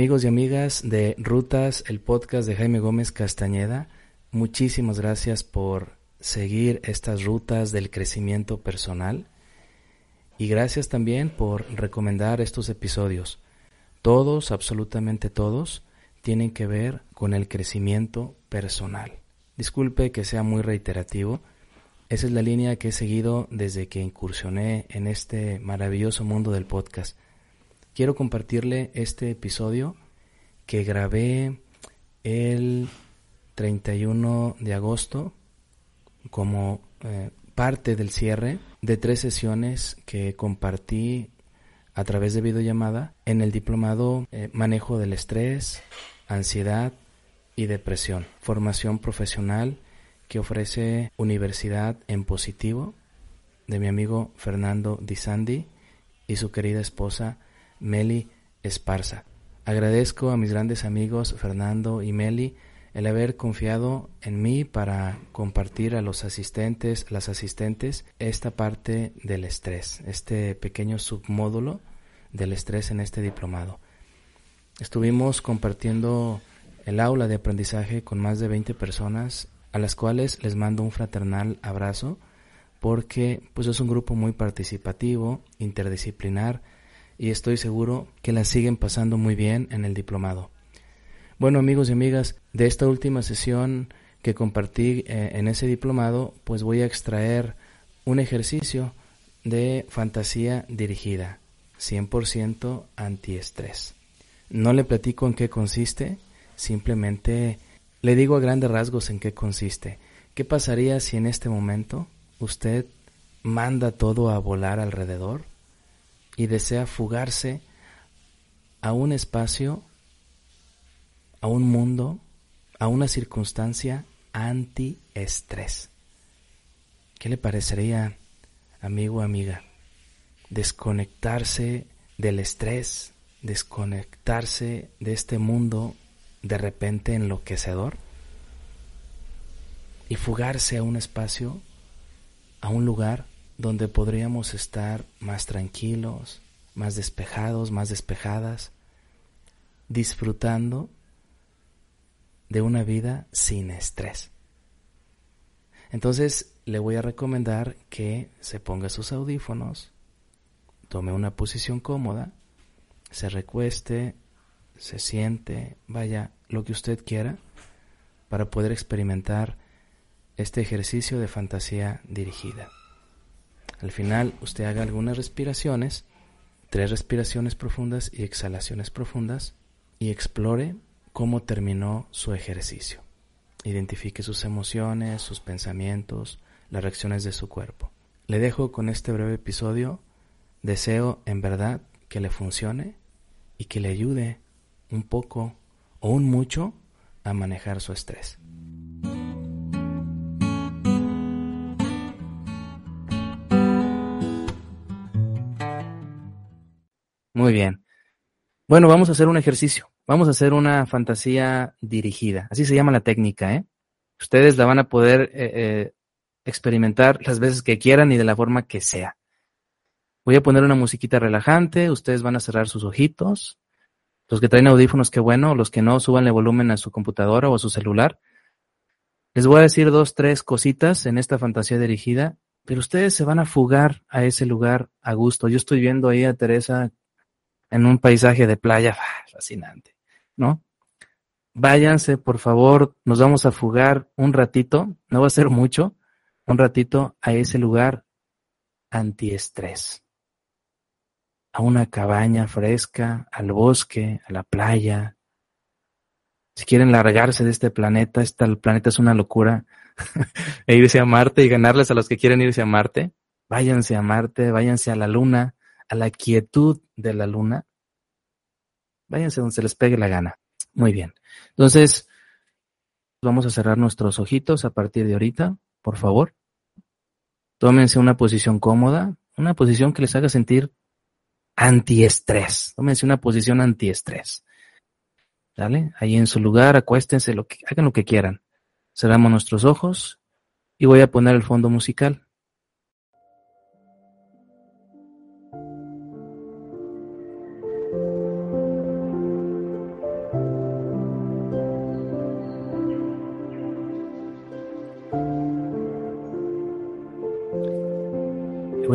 Amigos y amigas de Rutas, el podcast de Jaime Gómez Castañeda, muchísimas gracias por seguir estas rutas del crecimiento personal y gracias también por recomendar estos episodios. Todos, absolutamente todos, tienen que ver con el crecimiento personal. Disculpe que sea muy reiterativo, esa es la línea que he seguido desde que incursioné en este maravilloso mundo del podcast quiero compartirle este episodio que grabé el 31 de agosto como eh, parte del cierre de tres sesiones que compartí a través de videollamada en el diplomado eh, Manejo del Estrés, Ansiedad y Depresión, formación profesional que ofrece Universidad en Positivo de mi amigo Fernando Di Sandi y su querida esposa Meli Esparza. Agradezco a mis grandes amigos Fernando y Meli el haber confiado en mí para compartir a los asistentes, las asistentes, esta parte del estrés, este pequeño submódulo del estrés en este diplomado. Estuvimos compartiendo el aula de aprendizaje con más de 20 personas a las cuales les mando un fraternal abrazo porque pues es un grupo muy participativo, interdisciplinar, y estoy seguro que la siguen pasando muy bien en el diplomado. Bueno amigos y amigas, de esta última sesión que compartí eh, en ese diplomado, pues voy a extraer un ejercicio de fantasía dirigida, 100% antiestrés. No le platico en qué consiste, simplemente le digo a grandes rasgos en qué consiste. ¿Qué pasaría si en este momento usted manda todo a volar alrededor? Y desea fugarse a un espacio, a un mundo, a una circunstancia antiestrés. ¿Qué le parecería, amigo o amiga, desconectarse del estrés, desconectarse de este mundo de repente enloquecedor y fugarse a un espacio, a un lugar donde podríamos estar más tranquilos, más despejados, más despejadas, disfrutando de una vida sin estrés. Entonces le voy a recomendar que se ponga sus audífonos, tome una posición cómoda, se recueste, se siente, vaya, lo que usted quiera, para poder experimentar este ejercicio de fantasía dirigida. Al final usted haga algunas respiraciones, tres respiraciones profundas y exhalaciones profundas y explore cómo terminó su ejercicio. Identifique sus emociones, sus pensamientos, las reacciones de su cuerpo. Le dejo con este breve episodio. Deseo en verdad que le funcione y que le ayude un poco o un mucho a manejar su estrés. Muy bien. Bueno, vamos a hacer un ejercicio. Vamos a hacer una fantasía dirigida. Así se llama la técnica, ¿eh? Ustedes la van a poder eh, eh, experimentar las veces que quieran y de la forma que sea. Voy a poner una musiquita relajante. Ustedes van a cerrar sus ojitos. Los que traen audífonos, qué bueno. Los que no, subanle volumen a su computadora o a su celular. Les voy a decir dos, tres cositas en esta fantasía dirigida, pero ustedes se van a fugar a ese lugar a gusto. Yo estoy viendo ahí a Teresa en un paisaje de playa fascinante, ¿no? Váyanse, por favor, nos vamos a fugar un ratito, no va a ser mucho, un ratito a ese lugar antiestrés, a una cabaña fresca, al bosque, a la playa. Si quieren largarse de este planeta, este planeta es una locura, e irse a Marte y ganarles a los que quieren irse a Marte, váyanse a Marte, váyanse a la Luna, a la quietud de la Luna. Váyanse donde se les pegue la gana. Muy bien. Entonces, vamos a cerrar nuestros ojitos a partir de ahorita, por favor. Tómense una posición cómoda, una posición que les haga sentir antiestrés. Tómense una posición antiestrés. ¿Dale? Ahí en su lugar, acuéstense, lo que, hagan lo que quieran. Cerramos nuestros ojos y voy a poner el fondo musical.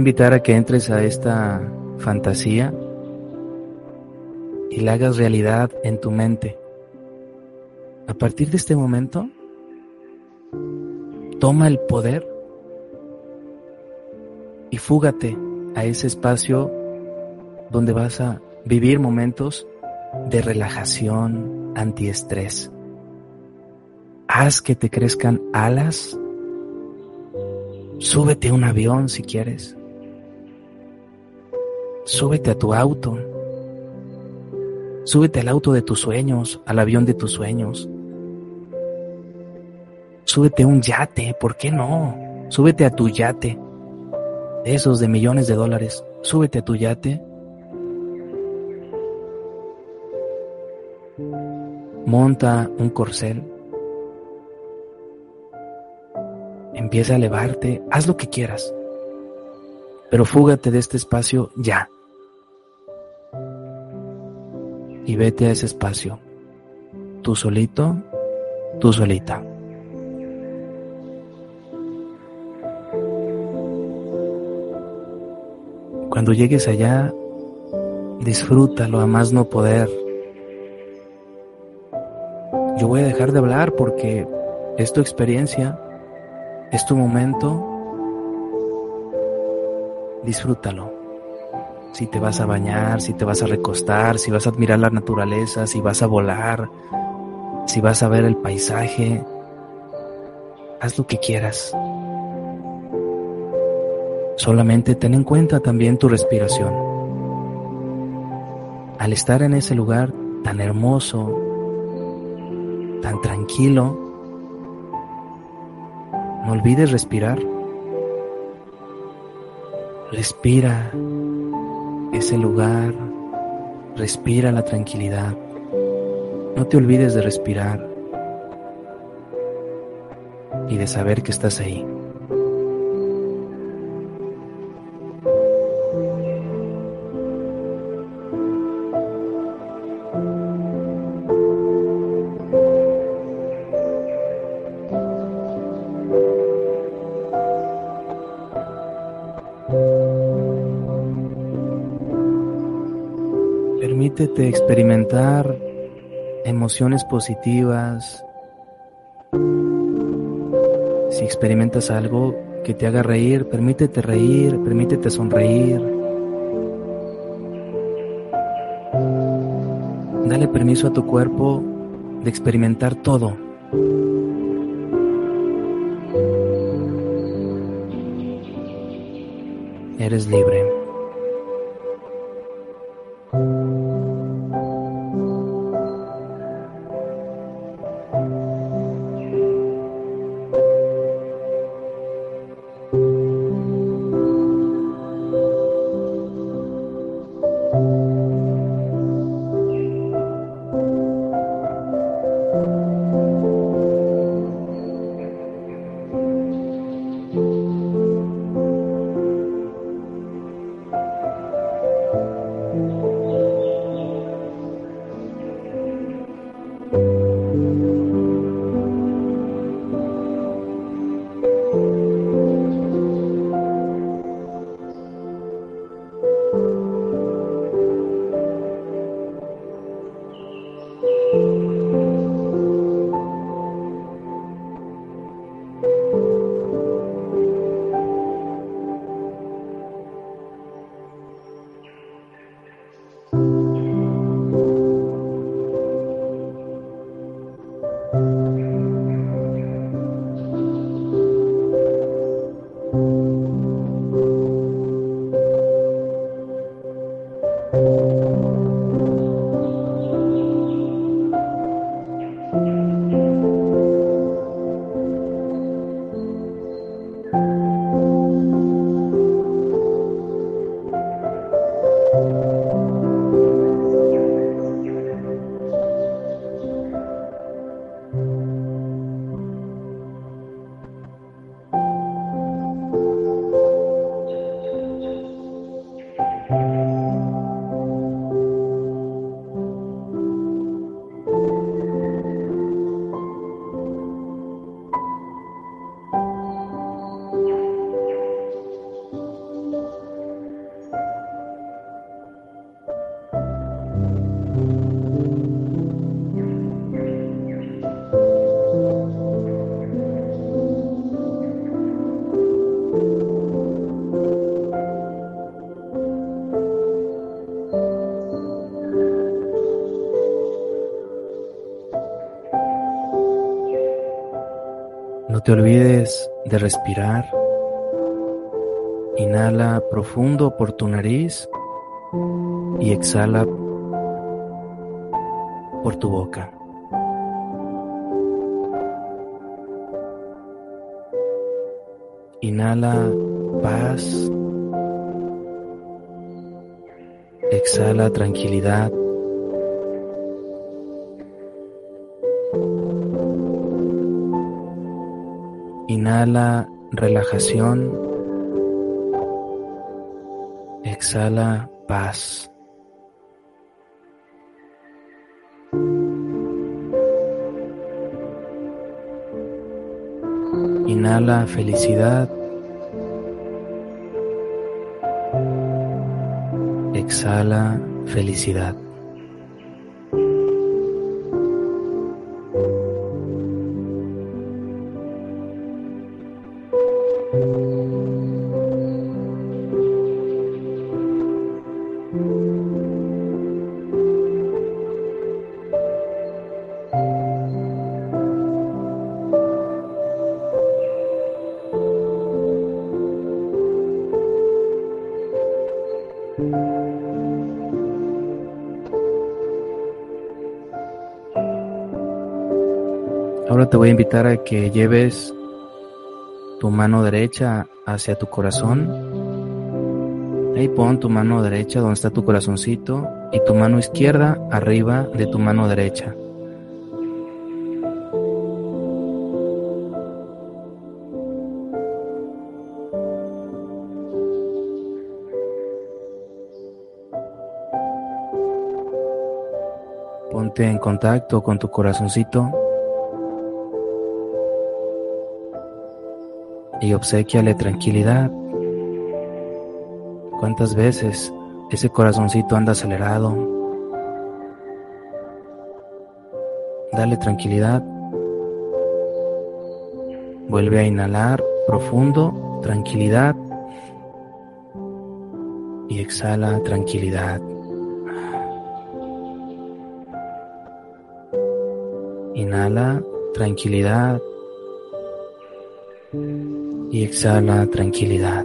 Invitar a que entres a esta fantasía y la hagas realidad en tu mente. A partir de este momento, toma el poder y fúgate a ese espacio donde vas a vivir momentos de relajación, antiestrés. Haz que te crezcan alas. Súbete a un avión si quieres. Súbete a tu auto. Súbete al auto de tus sueños, al avión de tus sueños. Súbete a un yate, ¿por qué no? Súbete a tu yate. Esos de millones de dólares. Súbete a tu yate. Monta un corcel. Empieza a elevarte. Haz lo que quieras. Pero fúgate de este espacio ya y vete a ese espacio, tú solito, tú solita. Cuando llegues allá, disfrútalo a más no poder. Yo voy a dejar de hablar porque es tu experiencia, es tu momento. Disfrútalo si te vas a bañar, si te vas a recostar, si vas a admirar la naturaleza, si vas a volar, si vas a ver el paisaje. Haz lo que quieras. Solamente ten en cuenta también tu respiración. Al estar en ese lugar tan hermoso, tan tranquilo, no olvides respirar. Respira ese lugar, respira la tranquilidad. No te olvides de respirar y de saber que estás ahí. Permítete experimentar emociones positivas. Si experimentas algo que te haga reír, permítete reír, permítete sonreír. Dale permiso a tu cuerpo de experimentar todo. Eres libre. Olvides de respirar. Inhala profundo por tu nariz y exhala por tu boca. Inhala paz. Exhala tranquilidad. Inhala relajación. Exhala paz. Inhala felicidad. Exhala felicidad. Voy a invitar a que lleves tu mano derecha hacia tu corazón. Ahí pon tu mano derecha donde está tu corazoncito y tu mano izquierda arriba de tu mano derecha. Ponte en contacto con tu corazoncito y obsequiale tranquilidad. ¿Cuántas veces ese corazoncito anda acelerado? Dale tranquilidad. Vuelve a inhalar profundo, tranquilidad. Y exhala tranquilidad. Inhala tranquilidad y exhala tranquilidad.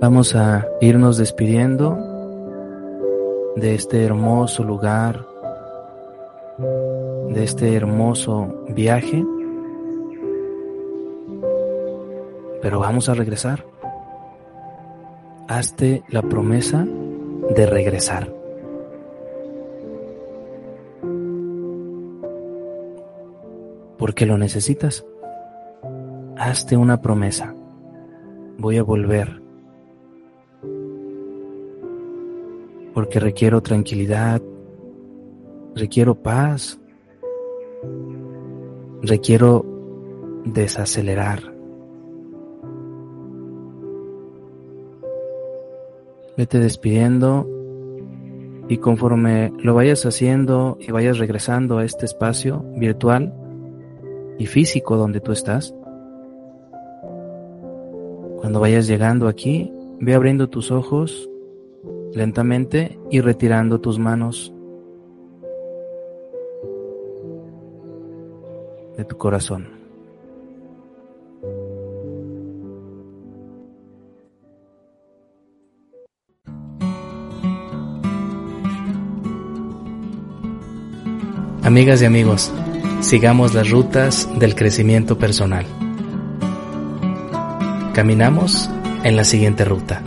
Vamos a irnos despidiendo de este hermoso lugar este hermoso viaje, pero vamos a regresar. Hazte la promesa de regresar. Porque lo necesitas. Hazte una promesa. Voy a volver. Porque requiero tranquilidad, requiero paz, requiero desacelerar. Vete despidiendo y conforme lo vayas haciendo y vayas regresando a este espacio virtual y físico donde tú estás, cuando vayas llegando aquí, ve abriendo tus ojos lentamente y retirando tus manos tu corazón. Amigas y amigos, sigamos las rutas del crecimiento personal. Caminamos en la siguiente ruta.